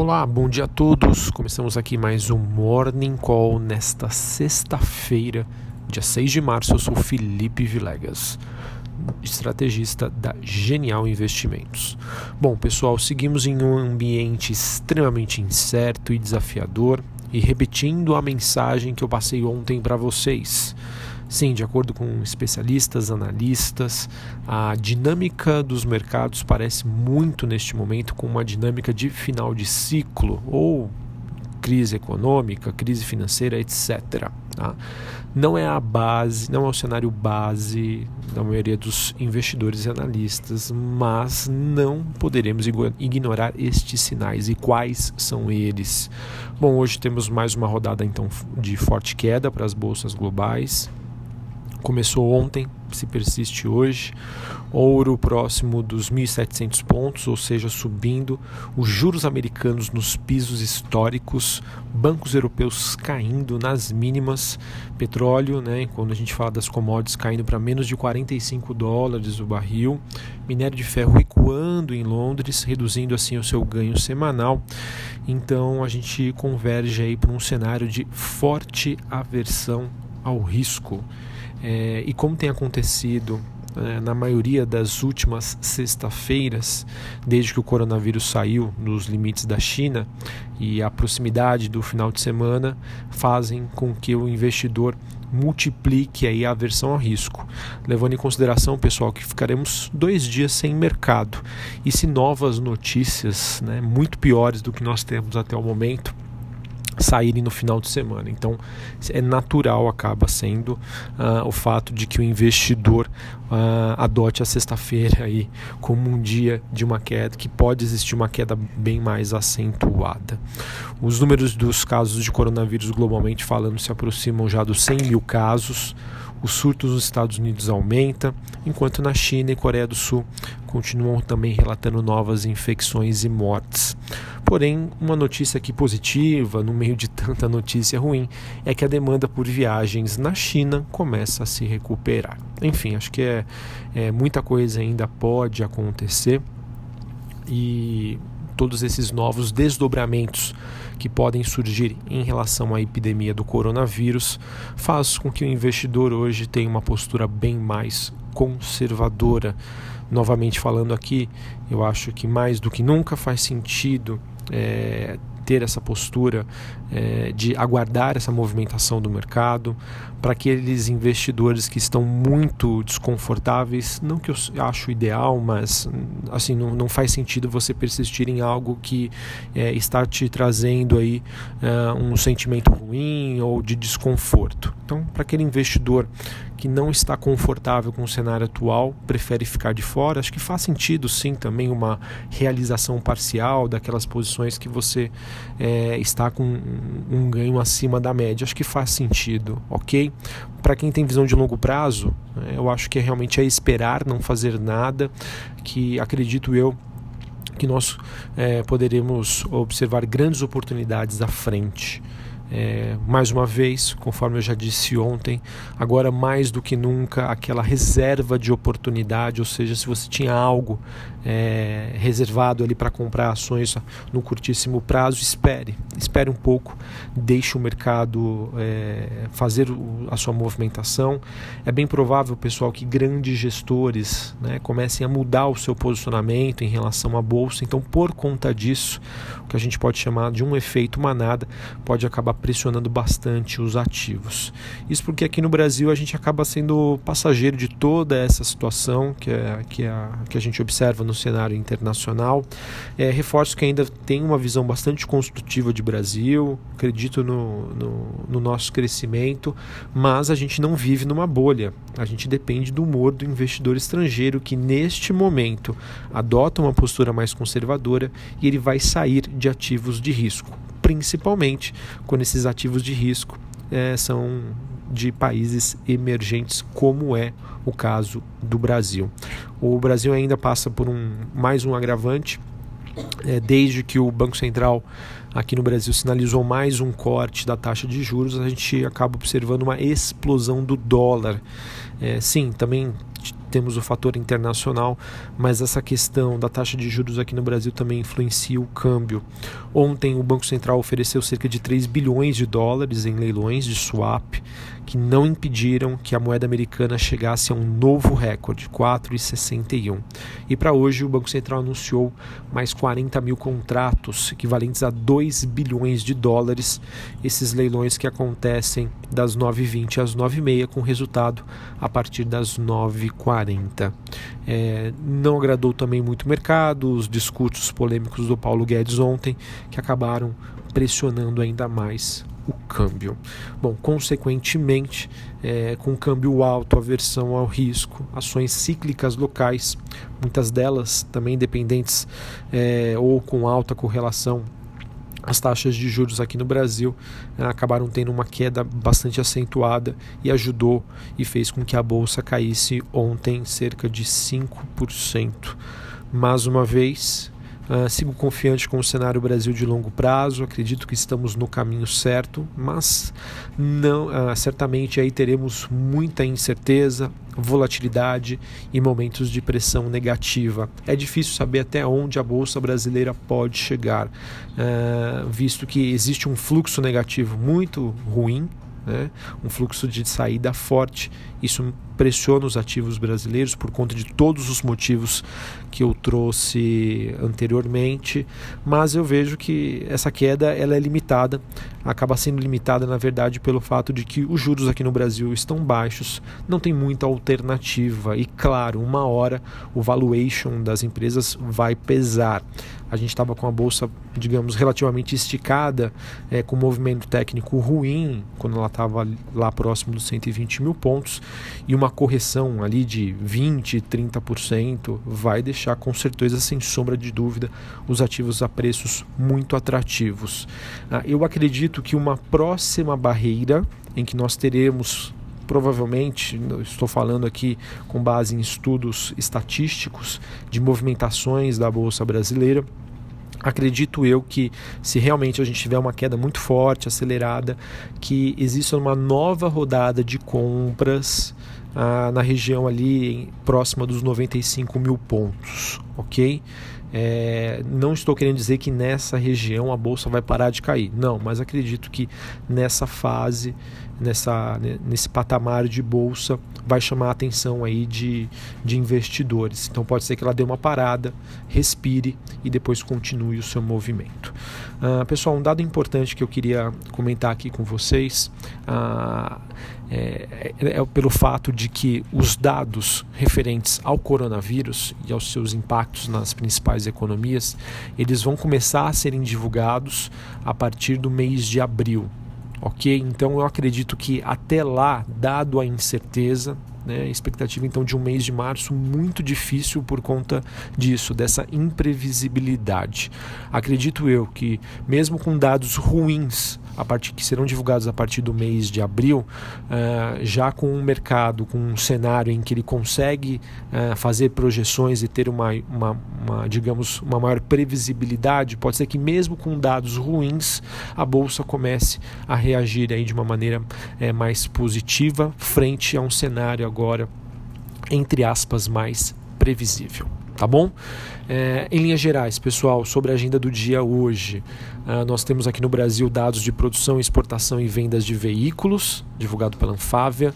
Olá, bom dia a todos. Começamos aqui mais um Morning Call nesta sexta-feira, dia 6 de março. Eu sou Felipe Vilegas, estrategista da Genial Investimentos. Bom, pessoal, seguimos em um ambiente extremamente incerto e desafiador e repetindo a mensagem que eu passei ontem para vocês. Sim, de acordo com especialistas, analistas, a dinâmica dos mercados parece muito neste momento com uma dinâmica de final de ciclo ou crise econômica, crise financeira, etc. Tá? Não é a base, não é o cenário base da maioria dos investidores e analistas, mas não poderemos ignorar estes sinais e quais são eles. Bom, hoje temos mais uma rodada então de forte queda para as bolsas globais começou ontem, se persiste hoje. Ouro próximo dos 1.700 pontos, ou seja, subindo. Os juros americanos nos pisos históricos. Bancos europeus caindo nas mínimas. Petróleo, né, quando a gente fala das commodities, caindo para menos de 45 dólares o barril. Minério de ferro recuando em Londres, reduzindo assim o seu ganho semanal. Então a gente converge aí para um cenário de forte aversão ao risco. É, e como tem acontecido é, na maioria das últimas sexta-feiras, desde que o coronavírus saiu nos limites da China e a proximidade do final de semana fazem com que o investidor multiplique aí a aversão ao risco, levando em consideração, pessoal, que ficaremos dois dias sem mercado. E se novas notícias, né, muito piores do que nós temos até o momento saírem no final de semana. Então é natural acaba sendo uh, o fato de que o investidor uh, adote a sexta-feira aí como um dia de uma queda que pode existir uma queda bem mais acentuada. Os números dos casos de coronavírus globalmente falando se aproximam já dos 100 mil casos. Os surtos nos Estados Unidos aumenta, enquanto na China e Coreia do Sul continuam também relatando novas infecções e mortes. Porém, uma notícia aqui positiva, no meio de tanta notícia ruim, é que a demanda por viagens na China começa a se recuperar. Enfim, acho que é, é muita coisa ainda pode acontecer e todos esses novos desdobramentos que podem surgir em relação à epidemia do coronavírus faz com que o investidor hoje tenha uma postura bem mais conservadora. Novamente falando aqui, eu acho que mais do que nunca faz sentido é, ter essa postura é, de aguardar essa movimentação do mercado, para aqueles investidores que estão muito desconfortáveis, não que eu acho ideal, mas assim não, não faz sentido você persistir em algo que é, está te trazendo aí é, um sentimento ruim ou de desconforto. Então, para aquele investidor que não está confortável com o cenário atual, prefere ficar de fora, acho que faz sentido sim também uma realização parcial daquelas posições que você é, está com um ganho acima da média. Acho que faz sentido, ok? Para quem tem visão de longo prazo, é, eu acho que é realmente é esperar, não fazer nada, que acredito eu que nós é, poderemos observar grandes oportunidades à frente. É, mais uma vez, conforme eu já disse ontem, agora mais do que nunca aquela reserva de oportunidade, ou seja, se você tinha algo é, reservado ali para comprar ações no curtíssimo prazo, espere, espere um pouco, deixe o mercado é, fazer a sua movimentação. É bem provável, pessoal, que grandes gestores né, comecem a mudar o seu posicionamento em relação à bolsa. Então, por conta disso, o que a gente pode chamar de um efeito manada pode acabar pressionando bastante os ativos. Isso porque aqui no Brasil a gente acaba sendo passageiro de toda essa situação que, é, que, é, que a gente observa no cenário internacional. É, reforço que ainda tem uma visão bastante construtiva de Brasil, acredito no, no, no nosso crescimento, mas a gente não vive numa bolha. A gente depende do humor do investidor estrangeiro que neste momento adota uma postura mais conservadora e ele vai sair de ativos de risco principalmente quando esses ativos de risco é, são de países emergentes, como é o caso do Brasil. O Brasil ainda passa por um mais um agravante, é, desde que o Banco Central aqui no Brasil sinalizou mais um corte da taxa de juros, a gente acaba observando uma explosão do dólar. É, sim, também temos o fator internacional, mas essa questão da taxa de juros aqui no Brasil também influencia o câmbio. Ontem o Banco Central ofereceu cerca de 3 bilhões de dólares em leilões de swap que não impediram que a moeda americana chegasse a um novo recorde, 4,61. E para hoje o Banco Central anunciou mais 40 mil contratos, equivalentes a 2 bilhões de dólares, esses leilões que acontecem das 9h20 às 9h30, com resultado a partir das 9h40. É, não agradou também muito o mercado, os discursos polêmicos do Paulo Guedes ontem, que acabaram pressionando ainda mais câmbio. Bom, consequentemente, é, com câmbio alto, aversão ao risco, ações cíclicas locais, muitas delas também dependentes é, ou com alta correlação as taxas de juros aqui no Brasil né, acabaram tendo uma queda bastante acentuada e ajudou e fez com que a bolsa caísse ontem cerca de 5%. Mais uma vez, Uh, sigo confiante com o cenário Brasil de longo prazo, acredito que estamos no caminho certo, mas não, uh, certamente aí teremos muita incerteza, volatilidade e momentos de pressão negativa. É difícil saber até onde a bolsa brasileira pode chegar, uh, visto que existe um fluxo negativo muito ruim né? um fluxo de saída forte. Isso pressiona os ativos brasileiros por conta de todos os motivos que eu trouxe anteriormente, mas eu vejo que essa queda ela é limitada, acaba sendo limitada na verdade pelo fato de que os juros aqui no Brasil estão baixos, não tem muita alternativa e claro, uma hora o valuation das empresas vai pesar. A gente estava com a bolsa, digamos, relativamente esticada, é, com movimento técnico ruim, quando ela estava lá próximo dos 120 mil pontos, e uma correção ali de 20, 30% vai deixar com certeza, sem sombra de dúvida, os ativos a preços muito atrativos. Ah, eu acredito que uma próxima barreira em que nós teremos provavelmente, estou falando aqui com base em estudos estatísticos de movimentações da Bolsa Brasileira, acredito eu que se realmente a gente tiver uma queda muito forte, acelerada, que exista uma nova rodada de compras ah, na região ali em, próxima dos 95 mil pontos, ok? É, não estou querendo dizer que nessa região a bolsa vai parar de cair, não, mas acredito que nessa fase, nessa, nesse patamar de bolsa, vai chamar a atenção aí de, de investidores. Então pode ser que ela dê uma parada, respire e depois continue o seu movimento. Uh, pessoal, um dado importante que eu queria comentar aqui com vocês. Uh, é, é, é, pelo fato de que os dados referentes ao coronavírus e aos seus impactos nas principais economias, eles vão começar a serem divulgados a partir do mês de abril. Ok? Então eu acredito que até lá, dado a incerteza, né, expectativa então de um mês de março muito difícil por conta disso, dessa imprevisibilidade. Acredito eu que, mesmo com dados ruins a partir que serão divulgados a partir do mês de abril, uh, já com um mercado, com um cenário em que ele consegue uh, fazer projeções e ter uma, uma, uma, digamos, uma maior previsibilidade, pode ser que mesmo com dados ruins, a bolsa comece a reagir aí de uma maneira uh, mais positiva frente a um cenário agora entre aspas mais previsível tá bom? É, em linhas gerais, pessoal, sobre a agenda do dia hoje, uh, nós temos aqui no Brasil dados de produção, exportação e vendas de veículos, divulgado pela Anfávia.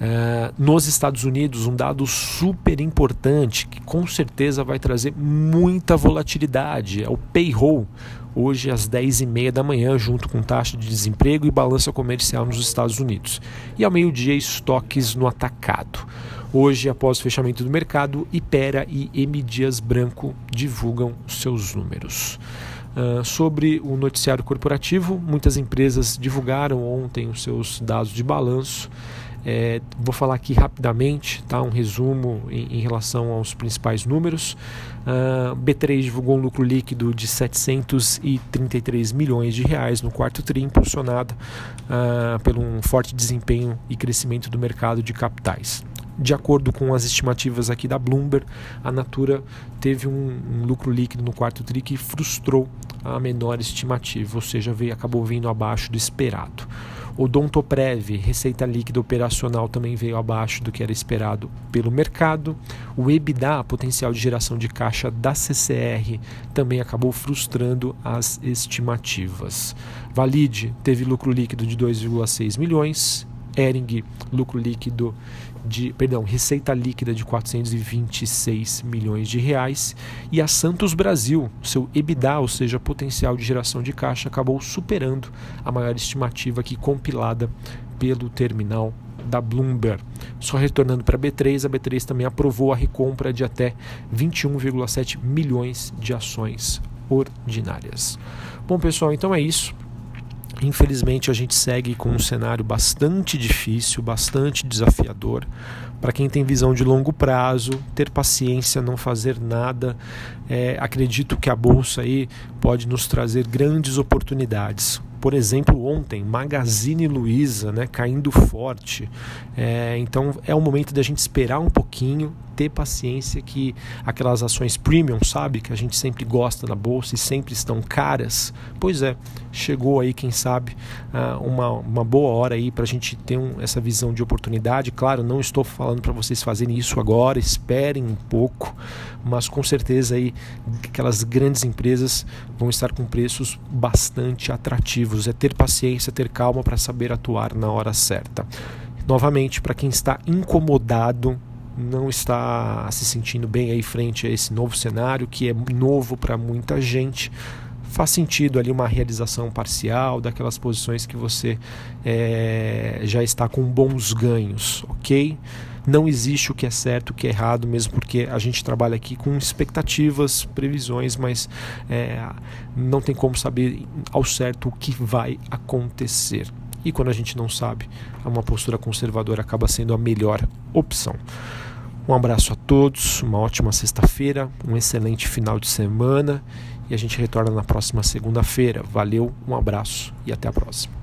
Uh, nos Estados Unidos, um dado super importante que com certeza vai trazer muita volatilidade é o payroll, hoje às 10h30 da manhã, junto com taxa de desemprego e balança comercial nos Estados Unidos. E ao meio-dia, estoques no atacado. Hoje, após o fechamento do mercado, Ipera e M Dias Branco divulgam seus números. Uh, sobre o noticiário corporativo, muitas empresas divulgaram ontem os seus dados de balanço. É, vou falar aqui rapidamente, tá? um resumo em, em relação aos principais números. Uh, B3 divulgou um lucro líquido de 733 milhões de reais no quarto tri, impulsionado uh, pelo um forte desempenho e crescimento do mercado de capitais. De acordo com as estimativas aqui da Bloomberg, a Natura teve um, um lucro líquido no quarto tri que frustrou a menor estimativa, ou seja, veio, acabou vindo abaixo do esperado. O Dontoprev, receita líquida operacional, também veio abaixo do que era esperado pelo mercado. O EBITDA, potencial de geração de caixa da CCR, também acabou frustrando as estimativas. Valide teve lucro líquido de 2,6 milhões. Ering, lucro líquido de, perdão, receita líquida de 426 milhões de reais e a Santos Brasil, seu EBITDA, ou seja, potencial de geração de caixa, acabou superando a maior estimativa aqui compilada pelo terminal da Bloomberg. Só retornando para a B3, a B3 também aprovou a recompra de até 21,7 milhões de ações ordinárias. Bom, pessoal, então é isso. Infelizmente, a gente segue com um cenário bastante difícil, bastante desafiador. Para quem tem visão de longo prazo, ter paciência, não fazer nada. É, acredito que a bolsa aí pode nos trazer grandes oportunidades por exemplo, ontem, Magazine Luiza né, caindo forte. É, então é o momento da gente esperar um pouquinho, ter paciência que aquelas ações premium, sabe, que a gente sempre gosta na bolsa e sempre estão caras. Pois é, chegou aí, quem sabe, uma, uma boa hora aí para a gente ter um, essa visão de oportunidade. Claro, não estou falando para vocês fazerem isso agora, esperem um pouco, mas com certeza aí aquelas grandes empresas vão estar com preços bastante atrativos é ter paciência, ter calma para saber atuar na hora certa. Novamente, para quem está incomodado, não está se sentindo bem aí frente a esse novo cenário que é novo para muita gente, faz sentido ali uma realização parcial daquelas posições que você é, já está com bons ganhos, ok? Não existe o que é certo, o que é errado, mesmo porque a gente trabalha aqui com expectativas, previsões, mas é, não tem como saber ao certo o que vai acontecer. E quando a gente não sabe, uma postura conservadora acaba sendo a melhor opção. Um abraço a todos, uma ótima sexta-feira, um excelente final de semana e a gente retorna na próxima segunda-feira. Valeu, um abraço e até a próxima.